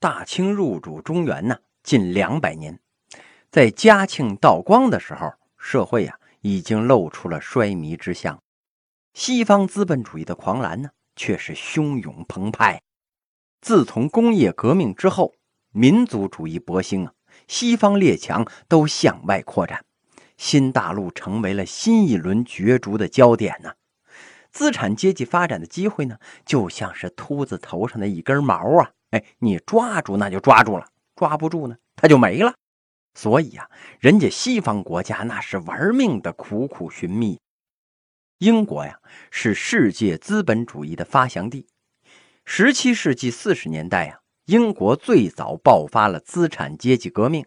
大清入主中原呢，近两百年，在嘉庆、道光的时候，社会呀已经露出了衰靡之象。西方资本主义的狂澜呢，却是汹涌澎湃。自从工业革命之后，民族主义勃兴啊，西方列强都向外扩展，新大陆成为了新一轮角逐的焦点呢。资产阶级发展的机会呢，就像是秃子头上的一根毛啊！哎，你抓住那就抓住了，抓不住呢，它就没了。所以啊，人家西方国家那是玩命的苦苦寻觅。英国呀，是世界资本主义的发祥地。十七世纪四十年代呀，英国最早爆发了资产阶级革命。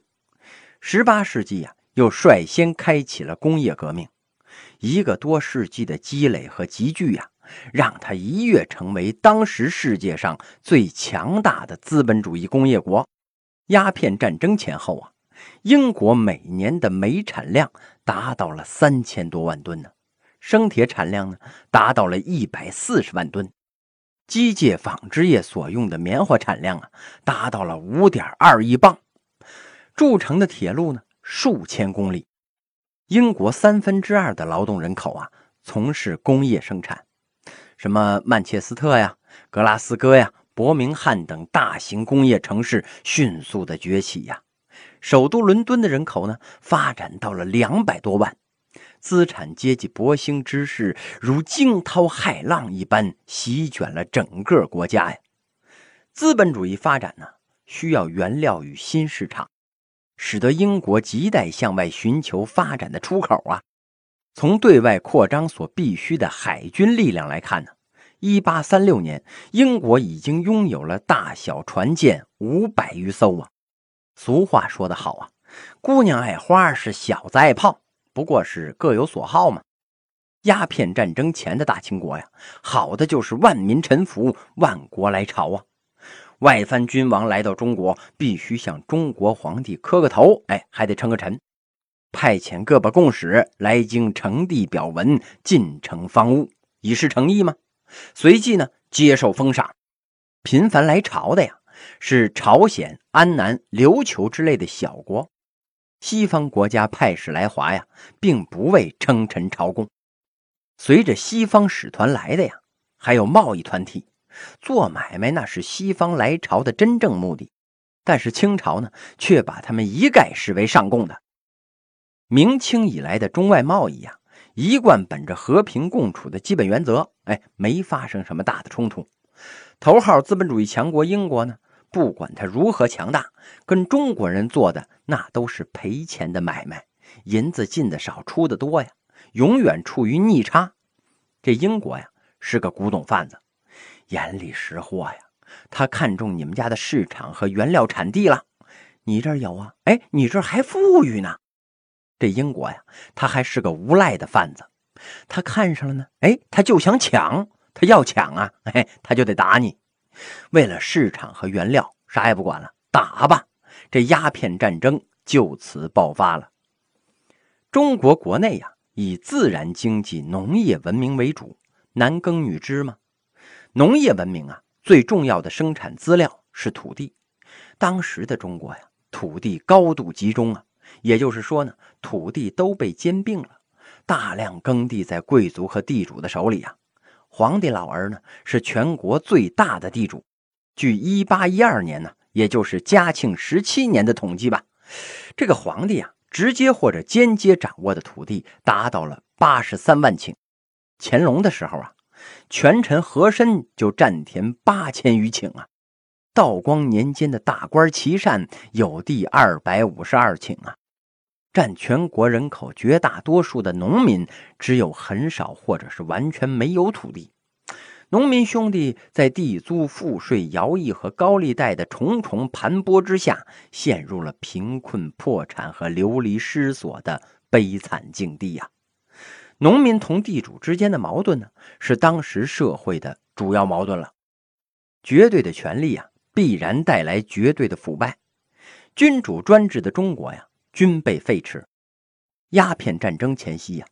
十八世纪呀，又率先开启了工业革命。一个多世纪的积累和集聚呀，让他一跃成为当时世界上最强大的资本主义工业国。鸦片战争前后啊，英国每年的煤产量达到了三千多万吨呢。生铁产量呢，达到了一百四十万吨，机械纺织业所用的棉花产量啊，达到了五点二亿磅，铸成的铁路呢，数千公里。英国三分之二的劳动人口啊，从事工业生产，什么曼彻斯特呀、格拉斯哥呀、伯明翰等大型工业城市迅速的崛起呀，首都伦敦的人口呢，发展到了两百多万。资产阶级勃兴之势如惊涛骇浪一般席卷了整个国家呀！资本主义发展呢，需要原料与新市场，使得英国亟待向外寻求发展的出口啊！从对外扩张所必须的海军力量来看呢，一八三六年，英国已经拥有了大小船舰五百余艘啊！俗话说得好啊，姑娘爱花是小子爱炮。不过是各有所好嘛。鸦片战争前的大清国呀，好的就是万民臣服，万国来朝啊。外藩君王来到中国，必须向中国皇帝磕个头，哎，还得称个臣。派遣各把贡使来京呈递表文，进呈方物，以示诚意吗？随即呢，接受封赏。频繁来朝的呀，是朝鲜、安南、琉球之类的小国。西方国家派使来华呀，并不为称臣朝贡。随着西方使团来的呀，还有贸易团体做买卖，那是西方来朝的真正目的。但是清朝呢，却把他们一概视为上贡的。明清以来的中外贸易呀，一贯本着和平共处的基本原则，哎，没发生什么大的冲突。头号资本主义强国英国呢？不管他如何强大，跟中国人做的那都是赔钱的买卖，银子进的少，出的多呀，永远处于逆差。这英国呀是个古董贩子，眼里识货呀，他看中你们家的市场和原料产地了，你这儿有啊，哎，你这儿还富裕呢。这英国呀，他还是个无赖的贩子，他看上了呢，哎，他就想抢，他要抢啊，哎，他就得打你。为了市场和原料，啥也不管了，打吧！这鸦片战争就此爆发了。中国国内呀，以自然经济、农业文明为主，男耕女织嘛。农业文明啊，最重要的生产资料是土地。当时的中国呀，土地高度集中啊，也就是说呢，土地都被兼并了，大量耕地在贵族和地主的手里啊。皇帝老儿呢是全国最大的地主，据一八一二年呢，也就是嘉庆十七年的统计吧，这个皇帝啊，直接或者间接掌握的土地达到了八十三万顷。乾隆的时候啊，权臣和珅就占田八千余顷啊。道光年间的大官齐善有地二百五十二顷啊。占全国人口绝大多数的农民，只有很少或者是完全没有土地。农民兄弟在地租、赋税、徭役和高利贷的重重盘剥之下，陷入了贫困、破产和流离失所的悲惨境地呀。农民同地主之间的矛盾呢，是当时社会的主要矛盾了。绝对的权力啊，必然带来绝对的腐败。君主专制的中国呀。均被废弛。鸦片战争前夕呀，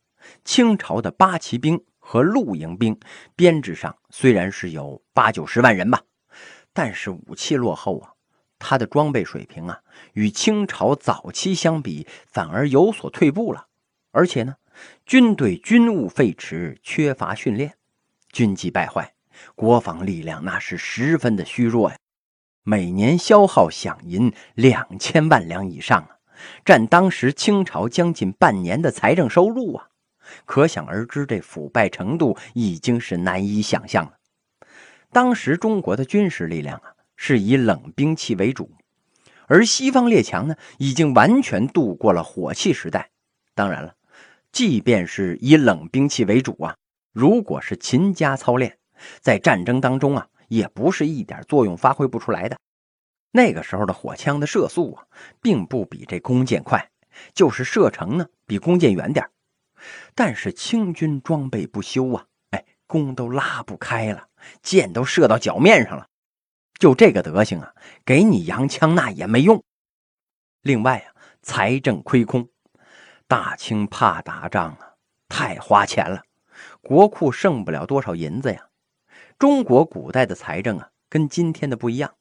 清朝的八旗兵和露营兵编制上虽然是有八九十万人吧，但是武器落后啊，他的装备水平啊，与清朝早期相比，反而有所退步了。而且呢，军队军务废弛，缺乏训练，军纪败坏，国防力量那是十分的虚弱呀。每年消耗饷银两千万两以上啊，占当时清朝将近半年的财政收入啊。可想而知，这腐败程度已经是难以想象了。当时中国的军事力量啊，是以冷兵器为主，而西方列强呢，已经完全度过了火器时代。当然了，即便是以冷兵器为主啊，如果是勤加操练，在战争当中啊，也不是一点作用发挥不出来的。那个时候的火枪的射速啊，并不比这弓箭快，就是射程呢比弓箭远点但是清军装备不修啊，哎，弓都拉不开了，箭都射到脚面上了，就这个德行啊，给你洋枪那也没用。另外啊，财政亏空，大清怕打仗啊，太花钱了，国库剩不了多少银子呀。中国古代的财政啊，跟今天的不一样，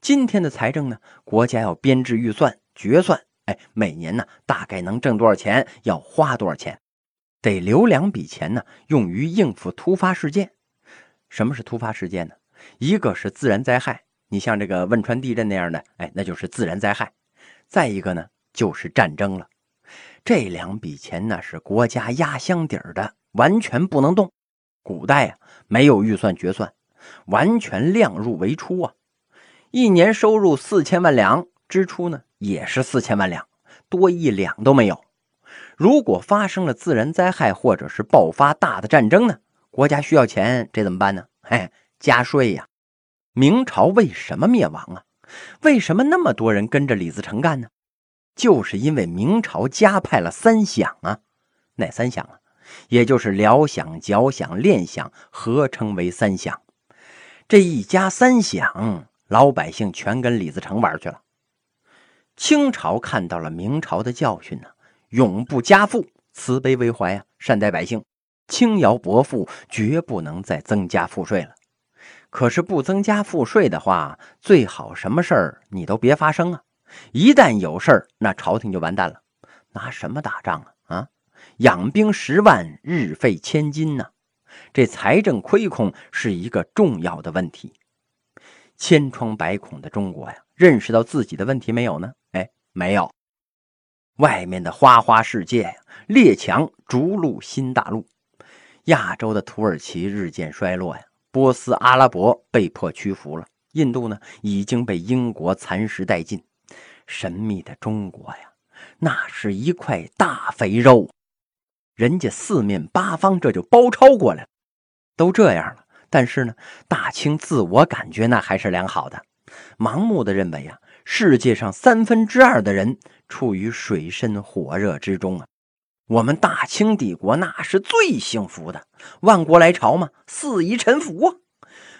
今天的财政呢，国家要编制预算决算，哎，每年呢大概能挣多少钱，要花多少钱。得留两笔钱呢，用于应付突发事件。什么是突发事件呢？一个是自然灾害，你像这个汶川地震那样的，哎，那就是自然灾害。再一个呢，就是战争了。这两笔钱呢，是国家压箱底儿的，完全不能动。古代啊，没有预算决算，完全量入为出啊。一年收入四千万两，支出呢也是四千万两，多一两都没有。如果发生了自然灾害，或者是爆发大的战争呢？国家需要钱，这怎么办呢？嘿，加税呀！明朝为什么灭亡啊？为什么那么多人跟着李自成干呢？就是因为明朝加派了三饷啊！哪三饷啊？也就是辽饷、缴饷、练饷，合称为三饷。这一加三饷，老百姓全跟李自成玩去了。清朝看到了明朝的教训呢。永不加赋，慈悲为怀啊，善待百姓，轻徭薄赋，绝不能再增加赋税了。可是不增加赋税的话，最好什么事儿你都别发生啊！一旦有事儿，那朝廷就完蛋了。拿什么打仗啊？啊，养兵十万，日费千金呢？这财政亏空是一个重要的问题。千疮百孔的中国呀，认识到自己的问题没有呢？哎，没有。外面的花花世界呀，列强逐鹿新大陆，亚洲的土耳其日渐衰落呀，波斯、阿拉伯被迫屈服了，印度呢已经被英国蚕食殆尽，神秘的中国呀，那是一块大肥肉，人家四面八方这就包抄过来了，都这样了，但是呢，大清自我感觉那还是良好的，盲目的认为呀。世界上三分之二的人处于水深火热之中啊！我们大清帝国那是最幸福的，万国来朝嘛，四夷臣服啊！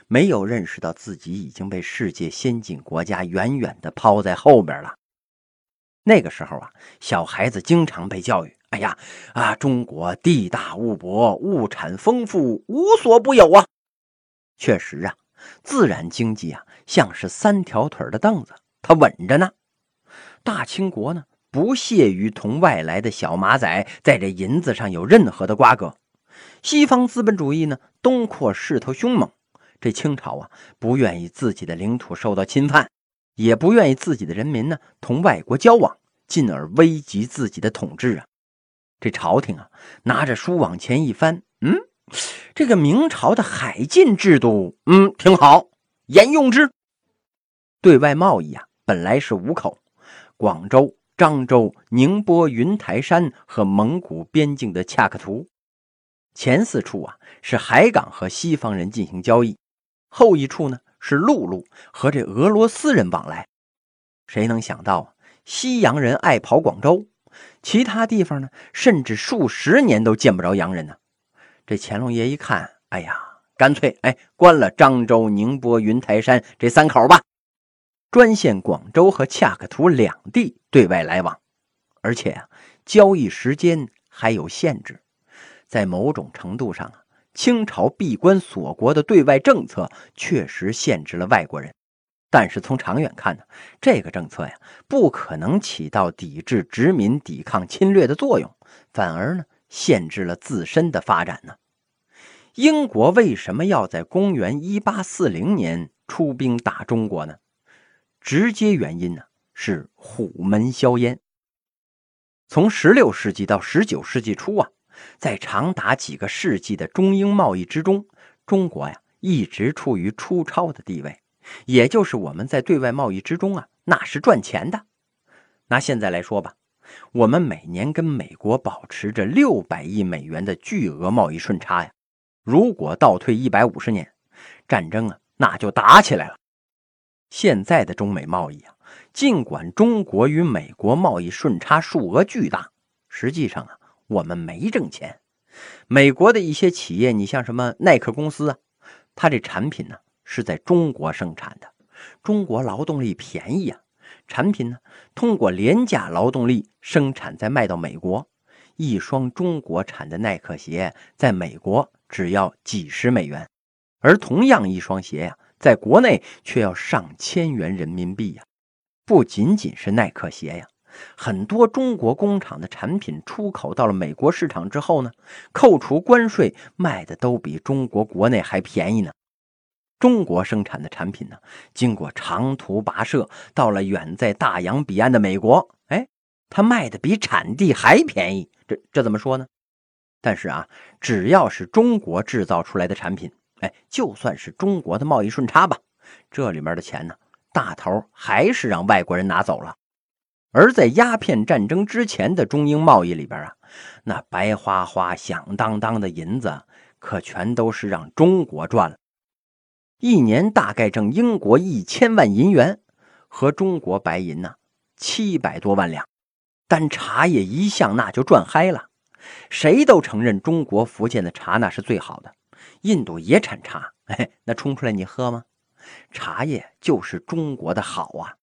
没有认识到自己已经被世界先进国家远远的抛在后边了。那个时候啊，小孩子经常被教育：“哎呀啊，中国地大物博，物产丰富，无所不有啊！”确实啊，自然经济啊，像是三条腿的凳子。他稳着呢，大清国呢不屑于同外来的小马仔在这银子上有任何的瓜葛。西方资本主义呢东扩势头凶猛，这清朝啊不愿意自己的领土受到侵犯，也不愿意自己的人民呢同外国交往，进而危及自己的统治啊。这朝廷啊拿着书往前一翻，嗯，这个明朝的海禁制度，嗯，挺好，沿用之。对外贸易啊。本来是五口：广州、漳州、宁波、云台山和蒙古边境的恰克图。前四处啊是海港和西方人进行交易，后一处呢是陆路和这俄罗斯人往来。谁能想到，西洋人爱跑广州，其他地方呢甚至数十年都见不着洋人呢？这乾隆爷一看，哎呀，干脆哎关了漳州、宁波、云台山这三口吧。专线广州和恰克图两地对外来往，而且啊，交易时间还有限制。在某种程度上啊，清朝闭关锁国的对外政策确实限制了外国人。但是从长远看呢，这个政策呀，不可能起到抵制殖民、抵抗侵略的作用，反而呢，限制了自身的发展呢。英国为什么要在公元一八四零年出兵打中国呢？直接原因呢是虎门销烟。从十六世纪到十九世纪初啊，在长达几个世纪的中英贸易之中，中国呀一直处于出超的地位，也就是我们在对外贸易之中啊，那是赚钱的。拿现在来说吧，我们每年跟美国保持着六百亿美元的巨额贸易顺差呀。如果倒退一百五十年，战争啊，那就打起来了。现在的中美贸易啊，尽管中国与美国贸易顺差数额巨大，实际上啊，我们没挣钱。美国的一些企业，你像什么耐克公司啊，它这产品呢是在中国生产的，中国劳动力便宜啊，产品呢通过廉价劳动力生产，再卖到美国，一双中国产的耐克鞋在美国。只要几十美元，而同样一双鞋呀，在国内却要上千元人民币呀！不仅仅是耐克鞋呀，很多中国工厂的产品出口到了美国市场之后呢，扣除关税卖的都比中国国内还便宜呢。中国生产的产品呢，经过长途跋涉到了远在大洋彼岸的美国，哎，它卖的比产地还便宜。这这怎么说呢？但是啊，只要是中国制造出来的产品，哎，就算是中国的贸易顺差吧，这里面的钱呢，大头还是让外国人拿走了。而在鸦片战争之前的中英贸易里边啊，那白花花、响当当的银子，可全都是让中国赚了，一年大概挣英国一千万银元，和中国白银呢七百多万两，但茶叶一向那就赚嗨了。谁都承认中国福建的茶那是最好的，印度也产茶，哎，那冲出来你喝吗？茶叶就是中国的好啊！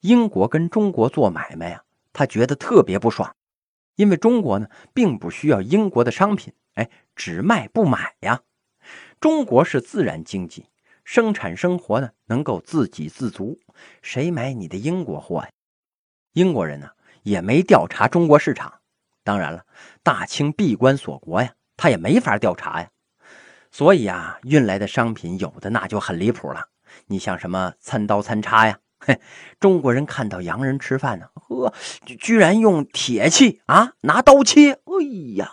英国跟中国做买卖呀，他觉得特别不爽，因为中国呢并不需要英国的商品，哎，只卖不买呀。中国是自然经济，生产生活呢能够自给自足，谁买你的英国货呀？英国人呢也没调查中国市场。当然了，大清闭关锁国呀，他也没法调查呀。所以啊，运来的商品有的那就很离谱了。你像什么餐刀餐叉呀，嘿，中国人看到洋人吃饭呢，呵，居然用铁器啊，拿刀切，哎呀，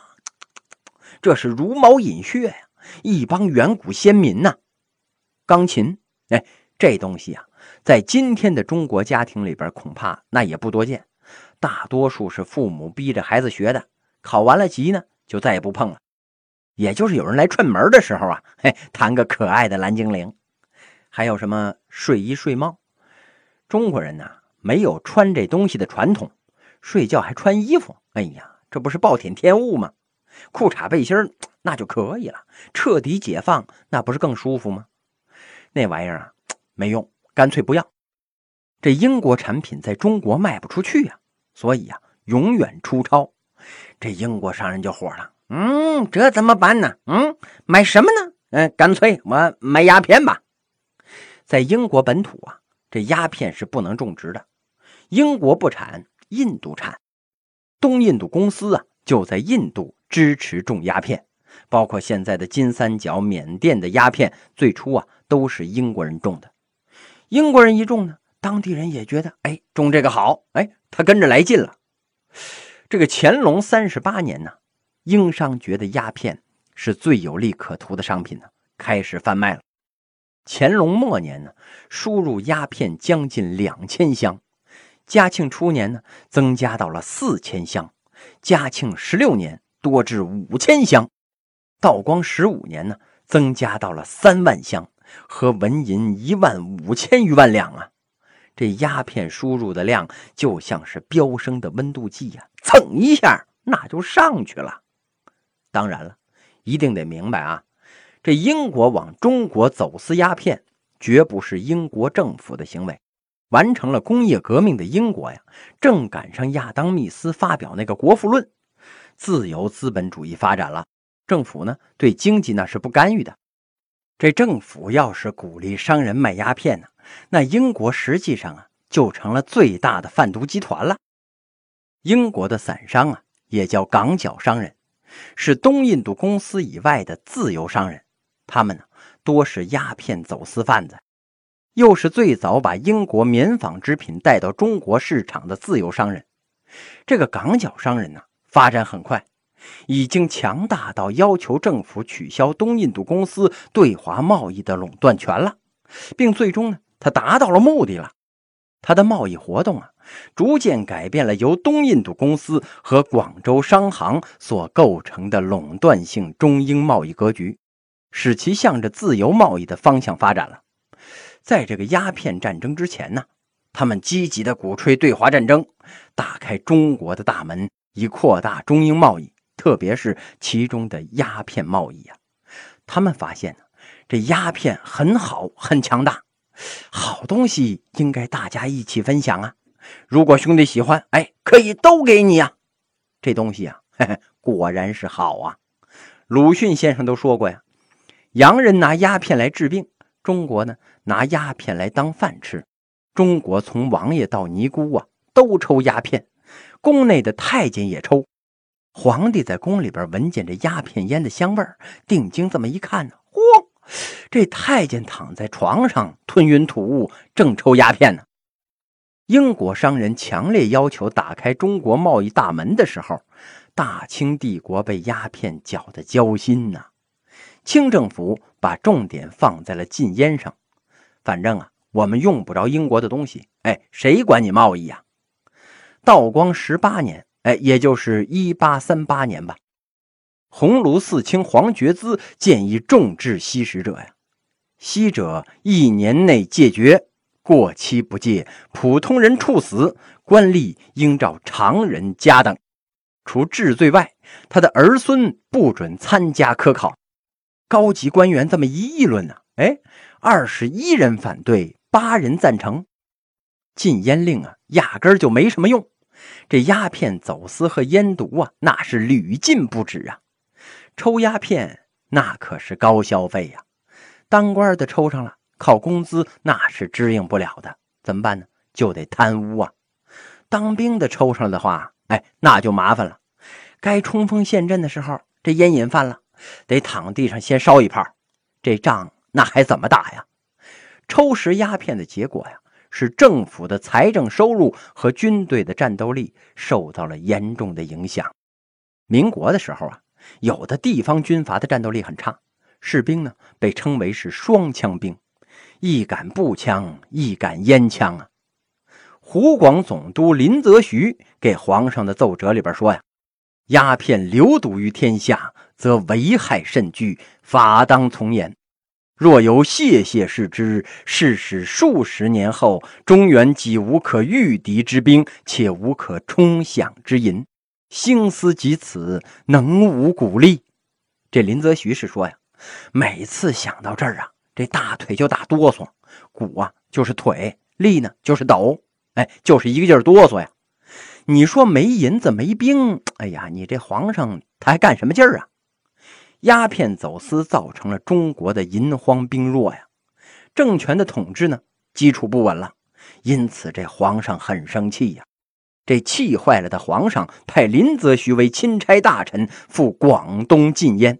这是茹毛饮血呀！一帮远古先民呐。钢琴，哎，这东西啊，在今天的中国家庭里边，恐怕那也不多见。大多数是父母逼着孩子学的，考完了级呢，就再也不碰了。也就是有人来串门的时候啊，嘿，弹个可爱的蓝精灵。还有什么睡衣睡帽？中国人呢，没有穿这东西的传统，睡觉还穿衣服。哎呀，这不是暴殄天物吗？裤衩背心那就可以了，彻底解放，那不是更舒服吗？那玩意儿啊，没用，干脆不要。这英国产品在中国卖不出去呀。所以呀，永远出超。这英国商人就火了，嗯，这怎么办呢？嗯，买什么呢？嗯，干脆我买鸦片吧。在英国本土啊，这鸦片是不能种植的。英国不产，印度产。东印度公司啊，就在印度支持种鸦片，包括现在的金三角、缅甸的鸦片，最初啊都是英国人种的。英国人一种呢。当地人也觉得，哎，种这个好，哎，他跟着来劲了。这个乾隆三十八年呢，英商觉得鸦片是最有利可图的商品呢，开始贩卖了。乾隆末年呢，输入鸦片将近两千箱，嘉庆初年呢，增加到了四千箱，嘉庆十六年多至五千箱，道光十五年呢，增加到了三万箱和纹银一万五千余万两啊。这鸦片输入的量就像是飙升的温度计呀，蹭一下那就上去了。当然了，一定得明白啊，这英国往中国走私鸦片，绝不是英国政府的行为。完成了工业革命的英国呀，正赶上亚当·密斯发表那个《国富论》，自由资本主义发展了，政府呢对经济那是不干预的。这政府要是鼓励商人卖鸦片呢，那英国实际上啊就成了最大的贩毒集团了。英国的散商啊，也叫港脚商人，是东印度公司以外的自由商人，他们呢多是鸦片走私贩子。又是最早把英国棉纺织品带到中国市场的自由商人，这个港脚商人呢，发展很快，已经强大到要求政府取消东印度公司对华贸易的垄断权了，并最终呢，他达到了目的了。他的贸易活动啊，逐渐改变了由东印度公司和广州商行所构成的垄断性中英贸易格局，使其向着自由贸易的方向发展了。在这个鸦片战争之前呢，他们积极的鼓吹对华战争，打开中国的大门，以扩大中英贸易，特别是其中的鸦片贸易呀。他们发现呢，这鸦片很好，很强大，好东西应该大家一起分享啊。如果兄弟喜欢，哎，可以都给你呀。这东西啊，嘿嘿，果然是好啊。鲁迅先生都说过呀，洋人拿鸦片来治病。中国呢，拿鸦片来当饭吃。中国从王爷到尼姑啊，都抽鸦片。宫内的太监也抽。皇帝在宫里边闻见这鸦片烟的香味儿，定睛这么一看呢，嚯，这太监躺在床上吞云吐雾，正抽鸦片呢。英国商人强烈要求打开中国贸易大门的时候，大清帝国被鸦片搅得焦心呐。清政府把重点放在了禁烟上，反正啊，我们用不着英国的东西，哎，谁管你贸易呀？道光十八年，哎，也就是一八三八年吧。鸿胪寺卿黄觉滋建议重治吸食者呀，吸者一年内戒绝，过期不戒，普通人处死，官吏应照常人家等。除治罪外，他的儿孙不准参加科考。高级官员这么一议论呢，哎，二十一人反对，八人赞成。禁烟令啊，压根儿就没什么用。这鸦片走私和烟毒啊，那是屡禁不止啊。抽鸦片那可是高消费呀，当官的抽上了，靠工资那是支应不了的，怎么办呢？就得贪污啊。当兵的抽上了的话，哎，那就麻烦了。该冲锋陷阵的时候，这烟瘾犯了。得躺地上先烧一炮，这仗那还怎么打呀？抽食鸦片的结果呀，是政府的财政收入和军队的战斗力受到了严重的影响。民国的时候啊，有的地方军阀的战斗力很差，士兵呢被称为是双枪兵，一杆步枪，一杆烟枪啊。湖广总督林则徐给皇上的奏折里边说呀：“鸦片流毒于天下。”则危害甚巨，法当从严。若有谢谢视之，是使数十年后，中原既无可御敌之兵，且无可冲饷之银，兴思及此，能无鼓励？这林则徐是说呀，每次想到这儿啊，这大腿就打哆嗦，鼓啊就是腿，力呢就是抖，哎，就是一个劲儿哆嗦呀。你说没银子没兵，哎呀，你这皇上他还干什么劲儿啊？鸦片走私造成了中国的银荒兵弱呀，政权的统治呢基础不稳了，因此这皇上很生气呀。这气坏了的皇上派林则徐为钦差大臣赴广东禁烟。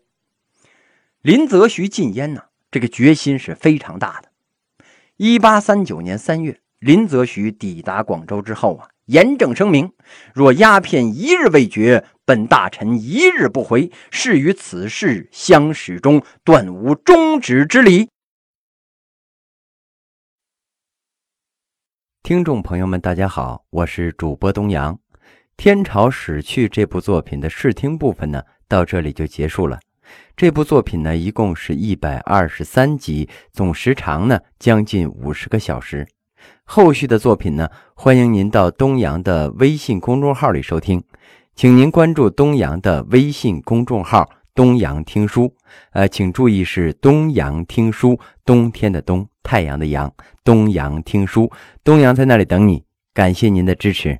林则徐禁烟呢，这个决心是非常大的。一八三九年三月，林则徐抵达广州之后啊。严正声明：若鸦片一日未绝，本大臣一日不回，誓与此事相始终，断无终止之理。听众朋友们，大家好，我是主播东阳。《天朝史去》这部作品的试听部分呢，到这里就结束了。这部作品呢，一共是一百二十三集，总时长呢将近五十个小时。后续的作品呢，欢迎您到东阳的微信公众号里收听，请您关注东阳的微信公众号“东阳听书”。呃，请注意是“东阳听书”，冬天的冬，太阳的阳，东阳听书，东阳在那里等你。感谢您的支持。